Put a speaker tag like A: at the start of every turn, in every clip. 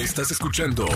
A: Estás escuchando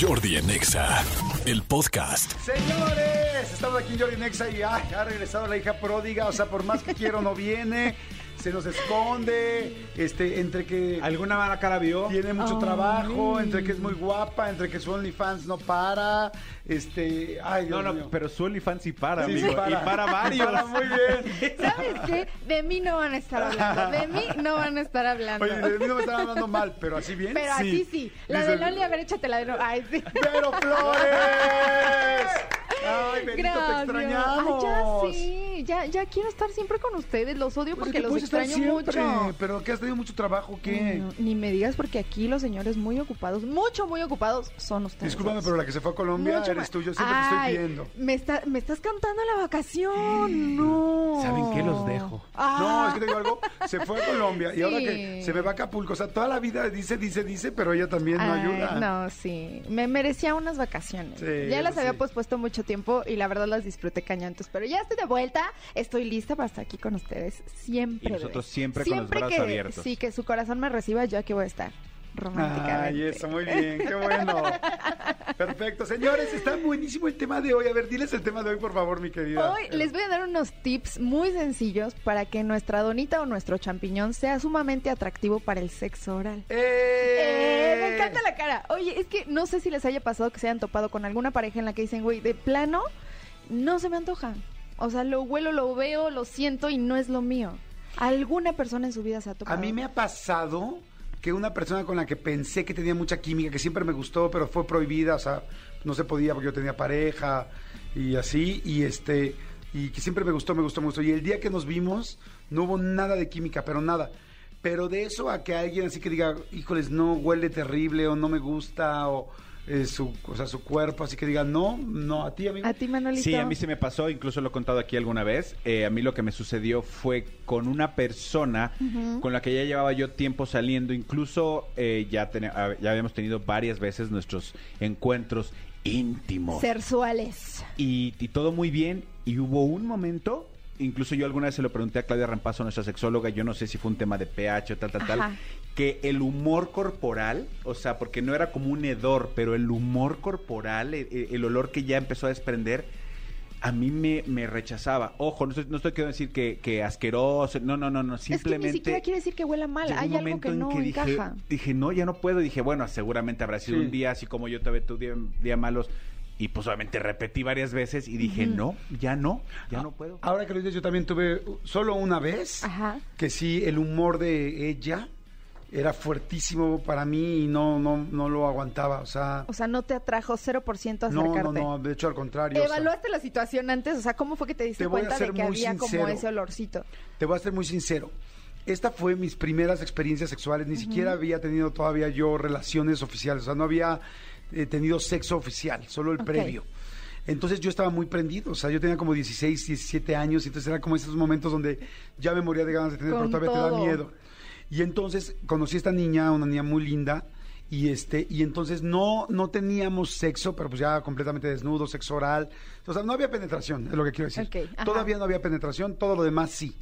A: Jordi en Exa, el podcast.
B: Señores, estamos aquí en Jordi Nexa y ha regresado la hija pródiga. O sea, por más que quiero, no viene. Se nos esconde. Este, entre que
C: ¿Alguna mala cara vio?
B: tiene mucho trabajo, entre que es muy guapa, entre que su OnlyFans no para. Este, ay, Dios
C: No, no,
B: mío.
C: pero su OnlyFans sí para,
B: Sí, sí
C: amigo.
B: para.
C: Y para varios.
B: Para muy bien.
D: ¿Sabes qué? De mí no van a estar hablando. De mí no van a estar hablando.
B: Oye, de mí no me están hablando mal, pero así bien.
D: Pero así sí. La
B: Dice-
D: de Loli, a ver, échatela de nuevo. Ay, sí.
B: ¡Pero Flores! ¡Ay, Benito, te
D: Gracias.
B: extrañamos!
D: Ay, ya sí. Ya, ya quiero estar siempre con ustedes. Los odio
B: Pues es
D: porque
B: que
D: los extraño
B: siempre,
D: mucho.
B: Pero que has tenido mucho trabajo, ¿qué?
D: No, ni me digas porque aquí los señores muy ocupados, mucho, muy ocupados, son ustedes.
B: Discúlpame,
D: dos.
B: pero la que se fue a Colombia
D: Mucho
B: eres tú. Yo siempre te estoy
D: Ay,
B: viendo.
D: Me, está, me estás cantando la vacación. No.
C: ¿Saben qué? Los dejo.
B: No,
D: Ah.
B: es que te digo algo. Se fue a Colombia y ahora que se me va a Acapulco. O sea, toda la vida dice, dice, dice, pero ella también no
D: Ay,
B: ayuda.
D: No, sí. Me merecía unas vacaciones.
B: Sí,
D: ya las había
B: sí.
D: pospuesto mucho tiempo y la verdad las disfruté cañantes. Pero ya estoy de vuelta. Estoy lista para estar aquí con ustedes siempre.
C: Y nosotros siempre con los brazos
D: que,
C: abiertos.
D: Sí, que su corazón me reciba, yo aquí voy a estar. Románticamente.
B: Ay, eso, muy bien, qué bueno. Perfecto. Señores, está buenísimo el tema de hoy. A ver, diles el tema de hoy, por favor, mi querida.
D: Hoy les voy a dar unos tips muy sencillos para que nuestra donita o nuestro champiñón sea sumamente atractivo para el sexo oral.
B: ¡Eh!
D: Eh, me encanta la cara. Oye, es que no sé si les haya pasado que se hayan topado con alguna pareja en la que dicen, güey, de plano, no se me antoja. O sea, lo huelo, lo veo, lo siento y no es lo mío. ¿Alguna persona en su vida se ha topado?
B: A mí me ha pasado que una persona con la que pensé que tenía mucha química, que siempre me gustó, pero fue prohibida, o sea, no se podía porque yo tenía pareja y así, y este, y que siempre me gustó, me gustó, me gustó. Y el día que nos vimos, no hubo nada de química, pero nada. Pero de eso a que alguien así que diga, híjoles, no, huele terrible, o no me gusta, o eh, su, o sea, su cuerpo, así que diga, no, no, a ti, amigo.
D: ¿A ti, Manolito?
C: Sí, a mí se me pasó, incluso lo he contado aquí alguna vez. Eh, a mí lo que me sucedió fue con una persona con la que ya llevaba yo tiempo saliendo. Incluso eh, ya, ah, ya habíamos tenido varias veces nuestros encuentros íntimos.
D: Sexuales.
C: y, y todo muy bien. Y hubo un momento, incluso yo alguna vez se lo pregunté a Claudia Rampazo, nuestra sexóloga, yo no sé si fue un tema de pH o tal, tal,
D: Ajá.
C: tal, que el humor corporal, o sea, porque no era como un hedor, pero el humor corporal, el, el olor que ya empezó a desprender, a mí me, me rechazaba. Ojo, no estoy, no estoy queriendo decir que, que asqueroso, no, no, no, no,
D: Es que
C: simplemente...
D: ni siquiera quiere decir que huela mal. Hay algo
C: momento
D: que
C: en que dije,
D: encaja.
C: dije, no, ya no puedo. Dije, bueno, seguramente habrá sido
B: Sí.
C: un día así como yo te tu día, día malos. Y pues obviamente repetí varias veces y dije, no, ya no, ya no puedo.
B: Ahora que lo dices, yo también tuve solo una vez
D: Ajá.
B: que sí, el humor de ella era fuertísimo para mí y no, no, no lo aguantaba. O sea,
D: O sea, no te atrajo 0%
B: no,
D: acercarte.
B: no, no, de hecho al contrario. o sea,
D: ¿Evaluaste la situación antes? O sea, ¿cómo fue que te diste
B: Te
D: cuenta de que había como ese olorcito?
B: te voy a ser muy sincero. Esta fue mis primeras experiencias sexuales. Ni siquiera había tenido todavía yo relaciones oficiales. O sea, no había eh, tenido sexo oficial, solo el previo. Entonces yo estaba muy prendido, o sea, yo tenía como 16, 17 años, y entonces era como esos momentos donde ya me moría de ganas de tener,
D: Con
B: pero todavía te da miedo. Y entonces conocí a esta niña, una niña muy linda, y este, y entonces no, no teníamos sexo, pero pues ya completamente desnudo, sexo oral. O sea, no había penetración, es lo que quiero decir. Todavía no había penetración, todo lo demás sí.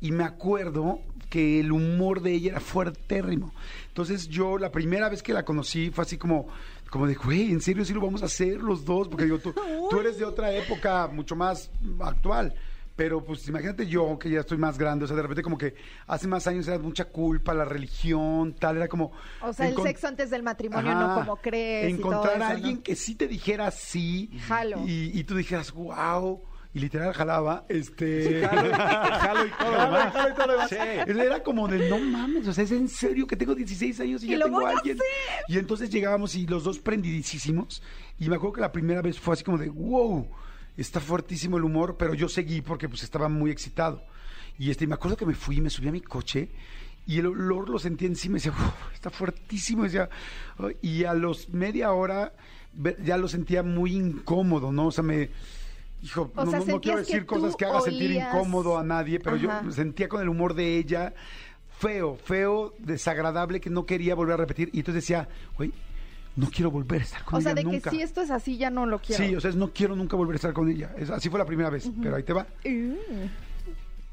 B: Y me acuerdo que el humor de ella era fuertérrimo. Entonces yo la primera vez que la conocí fue así como, como de, güey, ¿en serio sí lo vamos a hacer los dos? Porque digo, tú, tú eres de otra época mucho más actual. Pero pues imagínate yo, que ya estoy más grande, o sea, de repente como que hace más años era mucha culpa, la religión, tal, era como...
D: O sea, el sexo antes del matrimonio, no como crees. y
B: Encontrar
D: todo
B: a
D: eso, ¿no?
B: alguien que sí te dijera sí.
D: Jalo.
B: Y, y tú dijeras, wow. Y literal jalaba, este...
C: Jalo, jalo y todo lo demás.
B: jalo y todo lo demás.
C: Sí.
B: Era como de, no mames, o sea, es en serio que tengo 16 años y,
D: Y
B: ya
D: lo
B: tengo
D: voy
B: a
D: a
B: alguien. Y entonces llegábamos y los dos prendidísimos. Y me acuerdo que la primera vez fue así como de, wow, está fuertísimo el humor, pero yo seguí porque pues estaba muy excitado. Y este, y me acuerdo que me fui, me subí a mi coche y el olor lo sentí encima y decía, "Uf, está fuertísimo. Decía, "Ay", y a los media hora ya lo sentía muy incómodo, ¿no? O sea, me... Hijo,
D: O
B: no,
D: sea,
B: no- quiero
D: que
B: decir cosas que haga sentir incómodo a nadie, pero
D: Ajá.
B: yo sentía con el humor de ella feo, feo, desagradable, que no quería volver a repetir. Y entonces decía, güey, no quiero volver a estar con
D: O sea,
B: ella
D: de
B: nunca.
D: que si esto es así, ya no lo quiero.
B: Sí, o sea, es no quiero nunca volver a estar con ella. Es- así fue la primera vez, pero ahí te va.
D: Uh.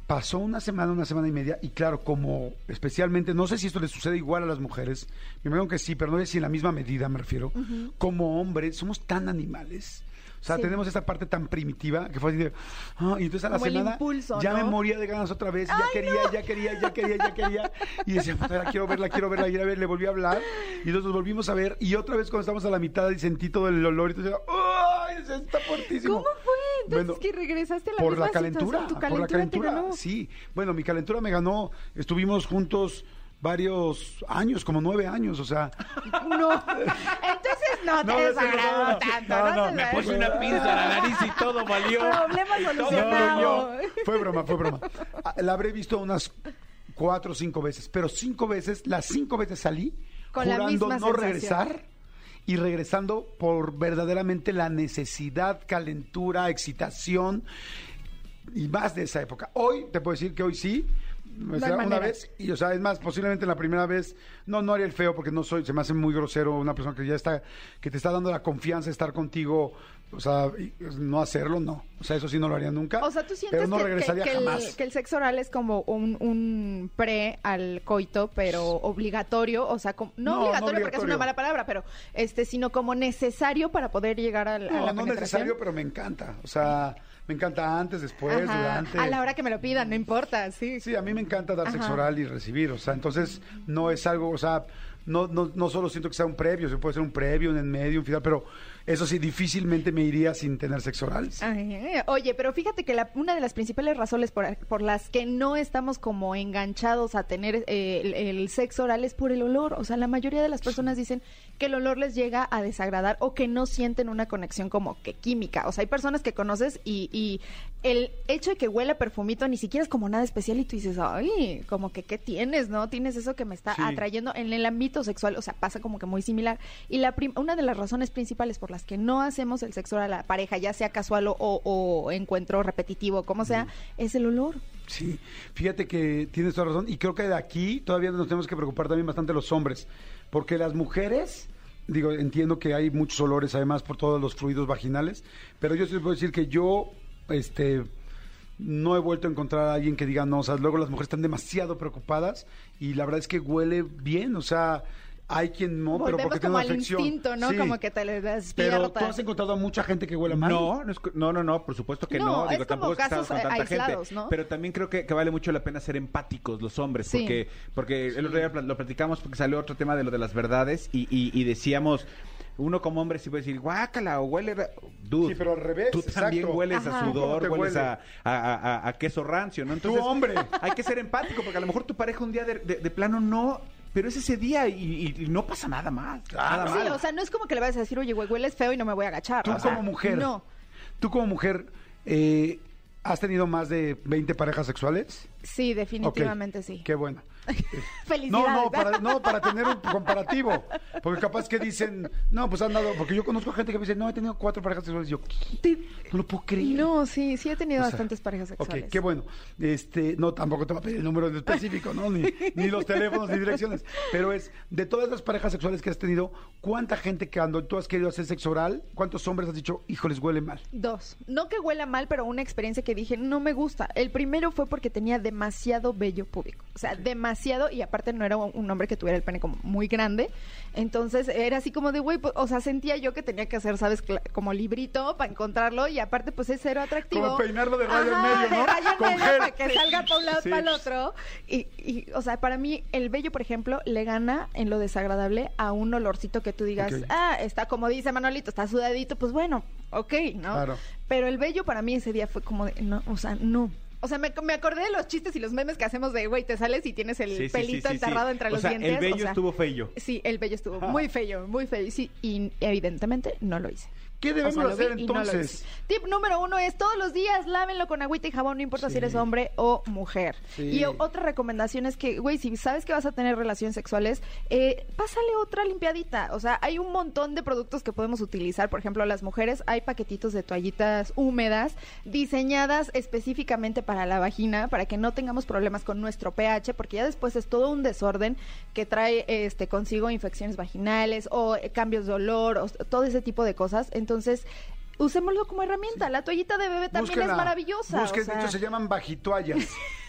B: Pasó una semana, una semana y media, y claro, como especialmente, no sé si esto le sucede igual a las mujeres, me imagino que sí, pero no sé si en la misma medida me refiero, como hombres somos tan animales. O sea,
D: Sí.
B: tenemos esta parte tan primitiva que fue así de, ah, y entonces a la
D: Como
B: semana
D: impulso,
B: ya me moría de ganas otra vez, ya quería, ya quería, ya quería, ya quería, y decía, la quiero verla, quiero verla, quiero verla, le volví a hablar, y entonces nos volvimos a ver, y otra vez cuando estamos a la mitad y sentí todo el olor, y entonces, ¡ay! Eso está fuertísimo.
D: ¿Cómo fue? Entonces
B: Bueno,
D: que regresaste a la
B: por
D: misma
B: la calentura,
D: situación. Tu
B: por la
D: calentura,
B: calentura,
D: te ganó.
B: sí. Bueno, mi calentura me ganó, estuvimos juntos varios años, como nueve años, o sea,
D: No. Entonces no te
B: No,
D: desagradó
B: no,
D: tanto.
B: no,
D: No,
B: no, me
C: Puse una pinza a la nariz y todo valió.
D: Problema solucionado.
B: fue broma, fue broma. Ah, La habré visto unas cuatro o cinco veces, pero cinco veces, las cinco veces salí
D: Con la
B: jurando
D: misma
B: no
D: sensación.
B: regresar y regresando por verdaderamente la necesidad, calentura, excitación y más de esa época. Hoy te puedo decir que hoy sí. O una vez, y o sea, es más, posiblemente la primera vez, no, no haría el feo porque no soy, se me hace muy grosero una persona que ya está, que te está dando la confianza de estar contigo, o sea, y, no hacerlo, no. O sea, eso sí no lo haría nunca.
D: O sea, tú sientes
B: pero no
D: que, que-
B: regresaría
D: que el,
B: jamás.
D: que el sexo oral es como un, un pre al coito, pero obligatorio, o sea, como- no,
B: No, no
D: obligatorio porque es una mala palabra, pero este, sino como necesario para poder llegar al- a,
B: No,
D: la
B: no necesario, pero me encanta. O sea, me encanta antes, después,
D: Ajá,
B: durante.
D: A la hora que me lo pidan, no importa, sí.
B: Sí, a mí me encanta dar sexo oral y recibir, o sea, entonces no es algo, o sea, no, no, no solo siento que sea un previo, se puede ser un previo, un en medio, un final, pero eso sí, difícilmente me iría sin tener sexo oral.
D: Ay, oye, pero fíjate que la- una de las principales razones por, por las que no estamos como enganchados a tener eh, el, el sexo oral es por el olor. O sea, la mayoría de las personas dicen que el olor les llega a desagradar o que no sienten una conexión como que química. O sea, hay personas que conoces y, y el hecho de que huele a perfumito ni siquiera es como nada especial y tú dices, ay, como que qué tienes, ¿no? Tienes eso que me está
B: Sí.
D: atrayendo en el ámbito sexual. O sea, pasa como que muy similar. Y la una de las razones principales por las que no hacemos el sexo oral a la pareja, ya sea casual o, o encuentro repetitivo, como sea, es el olor.
B: Sí, fíjate que tienes toda razón y creo que de aquí todavía nos tenemos que preocupar también bastante los hombres, porque las mujeres, digo, entiendo que hay muchos olores además por todos los fluidos vaginales, pero yo sí puedo decir que yo, este, no he vuelto a encontrar a alguien que diga no, o sea, luego las mujeres están demasiado preocupadas y la verdad es que huele bien, o sea, hay quien no, pero
D: Volvemos
B: porque tiene
D: como
B: una
D: al
B: afección.
D: instinto, ¿no?
B: Sí.
D: Como que te le
B: Pero
D: despierta.
B: tú has encontrado a mucha gente que huele mal.
C: No, no, es no, no, no, por supuesto que
D: No,
C: no.
D: es
C: Digo,
D: como
C: tampoco es que
D: casos,
C: estamos con
D: eh,
C: tanta
D: aislados,
C: gente.
D: ¿no?
C: Pero también creo que, que vale mucho la pena ser empáticos los hombres,
D: Sí.
C: porque porque el otro día pla- lo platicamos porque salió otro tema de lo de las verdades y, y- y decíamos, uno como hombre sí puede decir, guácala o huele... ra-". Dude,
B: Sí, pero al revés,
C: Tú también
B: exacto.
C: hueles
D: Ajá.
C: a
B: ¿Cómo
C: sudor, hueles
B: huele?
C: a, a- a- a queso rancio, ¿no? Entonces,
B: hombre.
C: hay que ser empático porque a lo mejor tu pareja un día de, de- de plano no... Pero es ese día y, y- y no pasa nada más. Nada
D: Sí,
C: mal.
D: o sea, no es como que le vayas a decir, oye, güey, hueles feo y no me voy a agachar.
B: Tú
D: o sea,
B: como mujer.
D: No.
B: Tú como mujer, eh, ¿has tenido más de 20 parejas sexuales?
D: Sí, definitivamente sí.
B: Qué bueno.
D: Felicidades.
B: No, no, para, no, para tener un comparativo. Porque capaz que dicen, no, pues han dado, porque yo conozco gente que me dice, no, he tenido cuatro parejas sexuales. Yo, ¿qué? No lo puedo creer.
D: No, sí, sí he tenido
B: O sea,
D: bastantes parejas sexuales.
B: Ok, qué bueno. Este, no, tampoco te va a pedir el número en específico, ¿no? Ni, ni los teléfonos ni direcciones. Pero es, de todas las parejas sexuales que has tenido, ¿cuánta gente que cuando tú has querido hacer sexo oral, cuántos hombres has dicho, híjoles, huele mal?
D: Dos. No que huela mal, pero una experiencia que dije, no me gusta. El primero fue porque tenía demasiado vello público. O sea, demasiado, y aparte no era un hombre que tuviera el pene como muy grande. Entonces era así como de, güey, pues, o sea, sentía yo que tenía que hacer, ¿sabes? Como librito para encontrarlo, y aparte, pues es cero atractivo.
B: Como peinarlo de rayo en medio, ¿no?
D: De rayo en medio para que salga para un lado
B: Sí.
D: para el otro. Y, y, o sea, para mí, el vello, por ejemplo, le gana en lo desagradable a un olorcito que tú digas, ah, está como dice Manolito, está sudadito, pues bueno, ok, ¿no?
B: Claro.
D: Pero el bello para mí ese día fue como de, no, o sea, no. O sea, me, me acordé de los chistes y los memes que hacemos de, güey, te sales y tienes el
C: Sí,
D: pelito
C: sí, sí.
D: enterrado entre
C: O
D: los
C: sea,
D: dientes.
C: el vello
D: o sea,
C: estuvo feo.
D: Sí, el bello estuvo muy feo, muy feo. Sí, y evidentemente no lo hice.
B: ¿Qué
D: O
B: debemos
D: sea,
B: hacer
D: no
B: entonces?
D: Tip número uno es todos los días lávenlo con agüita y jabón, no importa si eres hombre o mujer.
B: Sí.
D: Y otra recomendación es que, güey, si sabes que vas a tener relaciones sexuales, eh, pásale otra limpiadita. O sea, hay un montón de productos que podemos utilizar. Por ejemplo, las mujeres hay paquetitos de toallitas húmedas diseñadas específicamente para la vagina, para que no tengamos problemas con nuestro pH, porque ya después es todo un desorden que trae este consigo infecciones vaginales o eh, cambios de olor, o todo ese tipo de cosas. Entonces, usémoslo como herramienta. La toallita de bebé también
B: Búsquenla.
D: es maravillosa.
B: Busquen,
D: o sea,
B: de hecho se llaman bajitoallas.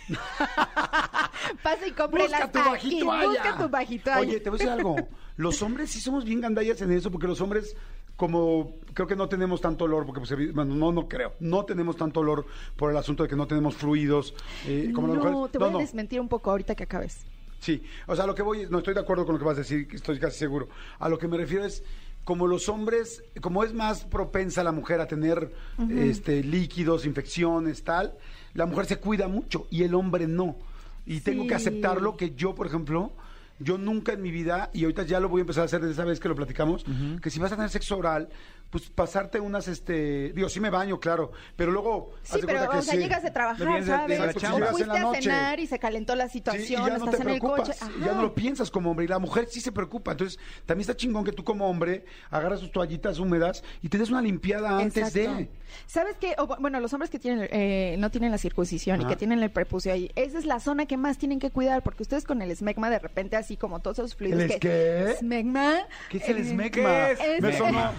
D: pasa y cómprelas
B: Busca tu
D: aquí.
B: bajitoalla.
D: Busca tu bajitoalla.
B: Oye, te voy a decir algo. Los hombres sí somos bien gandallas en eso, porque los hombres, como creo que no tenemos tanto olor, porque pues, bueno, no, no creo, no tenemos tanto olor por el asunto de que no tenemos fluidos, eh, como las
D: no,
B: mujeres.
D: te voy a desmentir un poco ahorita que acabes.
B: Sí, o sea, lo que voy, no estoy de acuerdo con lo que vas a decir, estoy casi seguro. A lo que me refiero es, como los hombres, como es más propensa la mujer a tener este, líquidos, infecciones, tal, la mujer se cuida mucho y el hombre no. Y tengo que aceptarlo que yo, por ejemplo, yo nunca en mi vida, y ahorita ya lo voy a empezar a hacer desde esa vez que lo platicamos, que si vas a tener sexo oral, pues pasarte unas, este, digo, sí me baño, claro, pero luego...
D: Sí,
B: de
D: pero,
B: que
D: o sea,
B: sí.
D: llegas de trabajar,
C: vienes de- de
D: ¿sabes?
B: llegas
D: Fuiste
B: en la
D: a cenar y se calentó la
B: Sí, y
D: situación,
B: ya no
D: estás
B: te
D: en el coche.
B: ya no lo piensas como hombre. Y la mujer sí se preocupa. Entonces, también está chingón que tú como hombre agarras tus toallitas húmedas y te des una limpiada antes
D: Exacto.
B: de.
D: ¿Sabes qué? O, bueno, los hombres que tienen eh, no tienen la circuncisión y que tienen el prepucio ahí, esa es la zona que más tienen que cuidar, porque ustedes con el esmegma de repente así como todos esos fluidos
B: ¿El
D: que...
B: qué?
D: Esmegma.
B: ¿Qué es el
D: eh,
B: esmegma?
C: ¿qué es?
B: Me sonó,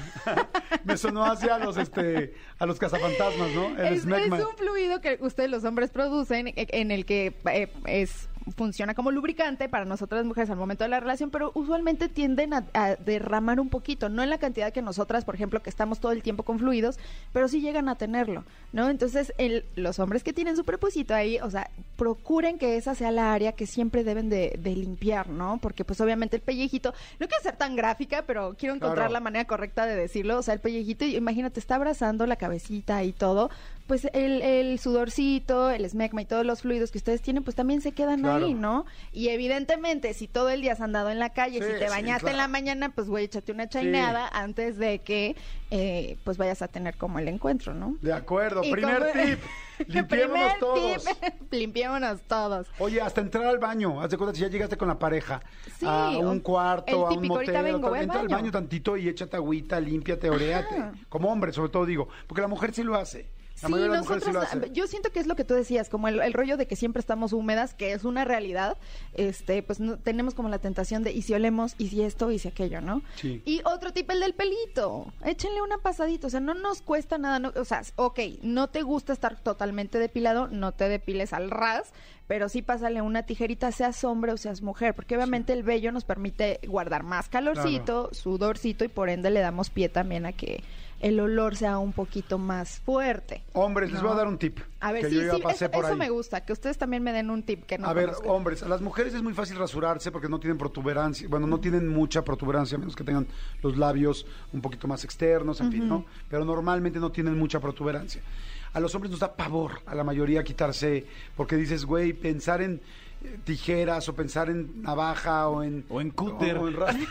B: me sonó hacia los este a los cazafantasmas, ¿no? El
D: Es, es un fluido que ustedes los hombres producen eh, en el que eh, es funciona como lubricante para nosotras mujeres al momento de la relación, pero usualmente tienden a, a derramar un poquito, no en la cantidad que nosotras, por ejemplo, que estamos todo el tiempo con fluidos, pero sí llegan a tenerlo, ¿no? Entonces, el- los hombres que tienen su prepucito ahí, o sea, procuren que esa sea la área que siempre deben de, de limpiar, ¿no? Porque pues obviamente el pellejito, no quiero ser tan gráfica, pero quiero encontrar
B: Claro.
D: la manera correcta de decirlo, o sea, el pellejito, imagínate, está abrazando la cabecita y todo, pues el, el sudorcito, el esmegma y todos los fluidos que ustedes tienen, pues también se quedan
B: Claro.
D: ahí, ¿no? Y evidentemente, si todo el día has andado en la calle,
B: Sí,
D: si te
B: sí,
D: bañaste en la mañana, pues güey, échate una chaineada antes de que eh, pues vayas a tener como el encuentro, ¿no?
B: De acuerdo.
D: Y
B: Primer
D: como-
B: tip. Limpiémonos
D: Primer
B: todos.
D: tip, limpiémonos todos.
B: Oye, hasta entrar al baño, haz de cuenta si ya llegaste con la pareja
D: Sí,
B: a un cuarto, a un motel,
D: vengo, al
B: entra al
D: baño.
B: tantito y échate agüita, límpiate, oréate. Como hombre, sobre todo digo, porque la mujer sí lo hace. La
D: Sí, nosotros,
B: sí lo hace.
D: yo siento que es lo que tú decías, como el, el rollo de que siempre estamos húmedas, que es una realidad, este, pues no, tenemos como la tentación de, y si olemos, y si esto, y si aquello, ¿no?
B: Sí.
D: Y otro tipo, el del pelito, échenle una pasadita, o sea, no nos cuesta nada, no- o sea, ok, no te gusta estar totalmente depilado, no te depiles al ras, pero sí pásale una tijerita, seas hombre o seas mujer, porque obviamente el vello nos permite guardar más calorcito, sudorcito, y por ende le damos pie también a que el olor sea un poquito más fuerte.
B: Hombres, les voy a dar un tip.
D: A ver,
B: que
D: sí,
B: yo ya
D: sí,
B: pasé
D: es-
B: por
D: eso
B: ahí.
D: me gusta, que ustedes también me den un tip que no
B: a ver,
D: conozco.
B: hombres, a las mujeres es muy fácil rasurarse porque no tienen protuberancia, bueno, no tienen mucha protuberancia, a menos que tengan los labios un poquito más externos, en fin, ¿no? Pero normalmente no tienen mucha protuberancia. A los hombres nos da pavor a la mayoría quitarse, porque dices, güey, pensar en tijeras o pensar en navaja o en...
C: O en cúter.
B: o en sí,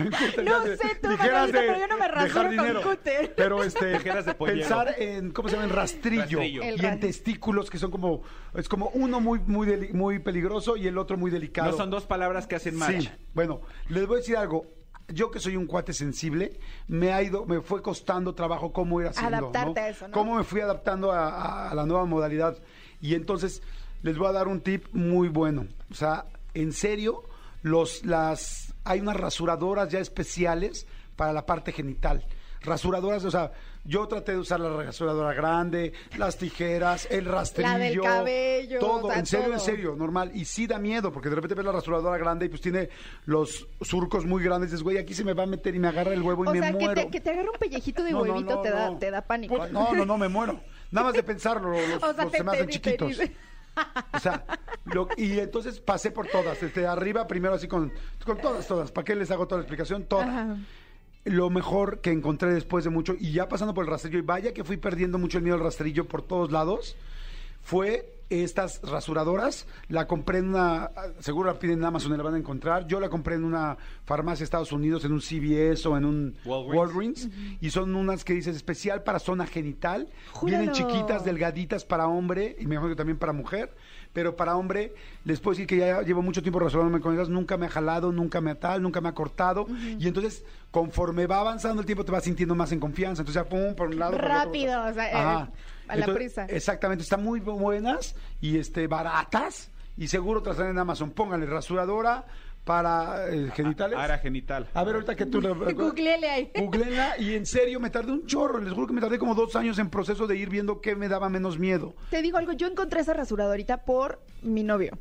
B: en cúter,
D: No
B: sé,
D: tú,
B: tijeras de-
D: pero yo no me rasuro con cúter.
B: Pero este...
C: Tijeras de pollero.
B: Pensar en, ¿cómo se llama? En rastrillo. Y en testículos que son como... Es como uno muy, muy, deli- muy peligroso y el otro muy delicado.
C: No son dos palabras que hacen match.
B: Sí, bueno, les voy a decir algo. Yo que soy un cuate sensible, me ha ido, me fue costando trabajo cómo ir haciendo.
D: Adaptarte
B: ¿no?
D: a eso, ¿no?
B: Cómo me fui adaptando a, a- a la nueva modalidad. Y entonces les voy a dar un tip muy bueno. O sea, en serio, los, las, hay unas rasuradoras ya especiales para la parte genital. Rasuradoras, o sea, yo traté de usar la rasuradora grande, las tijeras, el rastrillo.
D: La del cabello,
B: Todo,
D: o sea,
B: en serio,
D: todo.
B: en serio, normal. Y sí da miedo, porque de repente ves la rasuradora grande y pues tiene los surcos muy grandes. Dices, güey, aquí se me va a meter y me agarra el huevo y
D: o
B: me
D: sea, que
B: muero.
D: te, que te agarre un pellejito de
B: No, no,
D: huevito
B: no,
D: te, da,
B: no.
D: te da pánico.
B: Pues, No, no, no, me muero. Nada más de pensarlo, los,
D: O sea,
B: los
D: te-
B: se me hacen
D: te-
B: chiquitos. O sea, lo- y entonces pasé por todas. Desde arriba, primero así con, con todas, todas. ¿Para qué les hago toda la explicación? Todas.
D: Ajá.
B: Lo mejor que encontré después de mucho, y ya pasando por el rastrillo, y vaya que fui perdiendo mucho el miedo al rastrillo por todos lados, fue estas rasuradoras. La compré en una, seguro la piden en Amazon y la van a encontrar. Yo la compré en una farmacia de Estados Unidos, en un CVS o en un
C: Walgreens.
B: Walgreens. Y son unas que dices especial para zona genital. Vienen
D: Júralo.
B: chiquitas, delgaditas para hombre y me imagino que también para mujer. Pero para hombre, les puedo decir que ya llevo mucho tiempo rasurándome con ellas. Nunca me ha jalado, nunca me ha tal, nunca me ha cortado. Y entonces, conforme va avanzando el tiempo, te vas sintiendo más en confianza. Entonces, ya pum, por un lado. por el otro.
D: Rápido, o sea, eh,
B: Ajá.
D: A la prisa.
B: Exactamente, están muy buenas y este baratas y seguro te las en Amazon. Pónganle rasuradora para eh, genitales.
C: Ara genital.
B: A ver, ahorita que tú... lo-
D: Googleele ahí.
B: Googleenla y en serio me tardé un chorro. Les juro que me tardé como dos años en proceso de ir viendo qué me daba menos miedo.
D: Te digo algo, yo encontré esa rasuradorita por mi novio.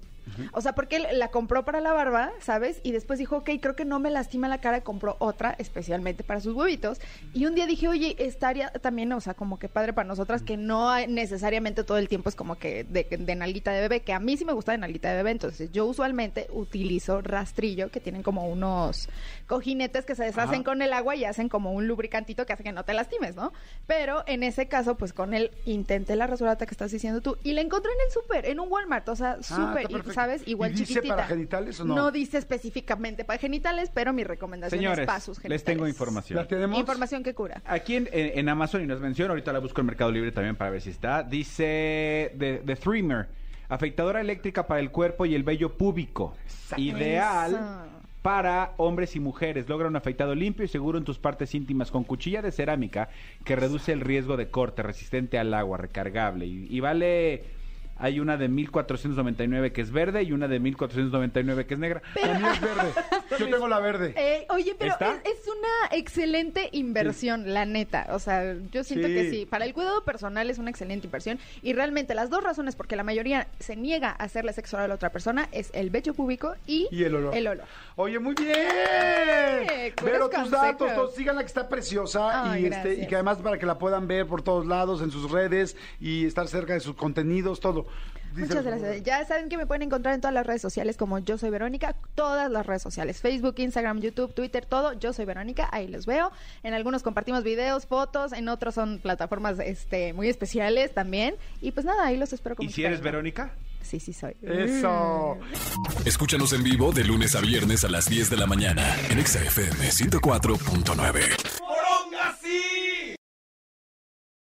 D: O sea, porque él la compró para la barba, ¿sabes? Y después dijo, ok, creo que no me lastima la cara, compró otra especialmente para sus huevitos. Y un día dije, oye, estaría también, o sea, como que padre para nosotras, que no hay- necesariamente todo el tiempo es como que de, de nalguita de bebé, que a mí sí me gusta de nalguita de bebé. Entonces, yo usualmente utilizo rastrillo, que tienen como unos cojinetes que se deshacen con el agua y hacen como un lubricantito que hace que no te lastimes, ¿no? Pero en ese caso, pues con él intenté la rasurata que estás diciendo tú y la encontré en el súper, en un Walmart, o sea, súper,
B: Ah,
D: y,
B: perfecto.
D: ¿Sabes? Igual
B: ¿Y dice
D: chiquitita.
B: para genitales o no?
D: dice específicamente para genitales, pero mi recomendación
C: Señores,
D: es para sus genitales.
C: les tengo información.
B: ¿La tenemos?
D: Información que cura.
C: Aquí en, en- en Amazon, y nos menciona, ahorita la busco en Mercado Libre también para ver si está, dice The, The Trimmer, afeitadora eléctrica para el cuerpo y el vello púbico. Ideal
D: Eso.
C: para hombres y mujeres. Logra un afeitado limpio y seguro en tus partes íntimas con cuchilla de cerámica que reduce el riesgo de corte, resistente al agua, recargable. Y, y vale... Hay una de 1499 que es verde y una de 1499 que es negra.
B: La mía es verde. Yo tengo la verde.
D: Eh, oye, pero es, es una excelente inversión, la neta. O sea, yo siento
B: Sí.
D: que sí. Para el cuidado personal es una excelente inversión. Y realmente las dos razones por que la mayoría se niega a hacerle sexo oral a la otra persona es el vello púbico y,
B: Y el olor.
D: El olor.
B: Oye, muy bien.
D: buenos
B: Pero tus datos, todos, síganla que está preciosa
D: Ay,
B: y, este, y que además para que la puedan ver por todos lados en sus redes y estar cerca de sus contenidos, todo.
D: Muchas gracias. Ya saben que me pueden encontrar en todas las redes sociales como Yo Soy Verónica, todas las redes sociales, Facebook, Instagram, YouTube, Twitter, todo. Yo Soy Verónica, ahí los veo. En algunos compartimos videos, fotos, en otros son plataformas este, muy especiales también. Y pues nada, ahí los espero con
C: ¿Y si eres. Verónica?
D: Sí, sí soy.
B: Eso.
A: Escúchanos en vivo de lunes a viernes a las 10 de la mañana en Exa FM 104.9.